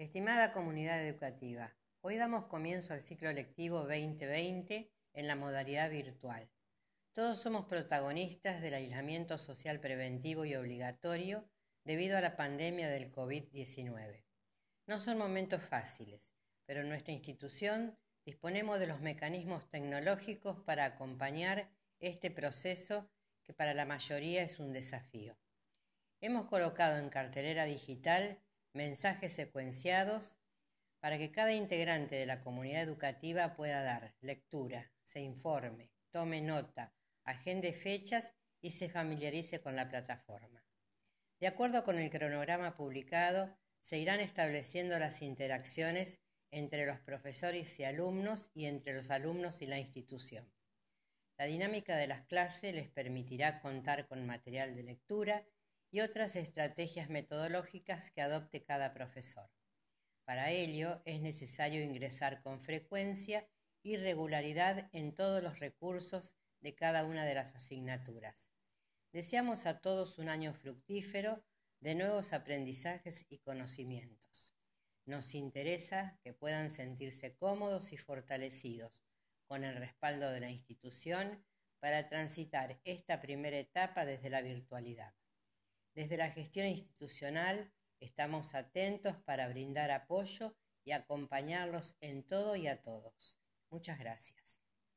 Estimada comunidad educativa, hoy damos comienzo al ciclo lectivo 2020 en la modalidad virtual. Todos somos protagonistas del aislamiento social preventivo y obligatorio debido a la pandemia del COVID-19. No son momentos fáciles, pero en nuestra institución disponemos de los mecanismos tecnológicos para acompañar este proceso que para la mayoría es un desafío. Hemos colocado en cartelera digital mensajes secuenciados para que cada integrante de la comunidad educativa pueda dar lectura, se informe, tome nota, agende fechas y se familiarice con la plataforma. De acuerdo con el cronograma publicado, se irán estableciendo las interacciones entre los profesores y alumnos y entre los alumnos y la institución. La dinámica de las clases les permitirá contar con material de lectura y otras estrategias metodológicas que adopte cada profesor. Para ello es necesario ingresar con frecuencia y regularidad en todos los recursos de cada una de las asignaturas. Deseamos a todos un año fructífero de nuevos aprendizajes y conocimientos. Nos interesa que puedan sentirse cómodos y fortalecidos con el respaldo de la institución para transitar esta primera etapa desde la virtualidad. Desde la gestión institucional estamos atentos para brindar apoyo y acompañarlos en todo y a todos. Muchas gracias.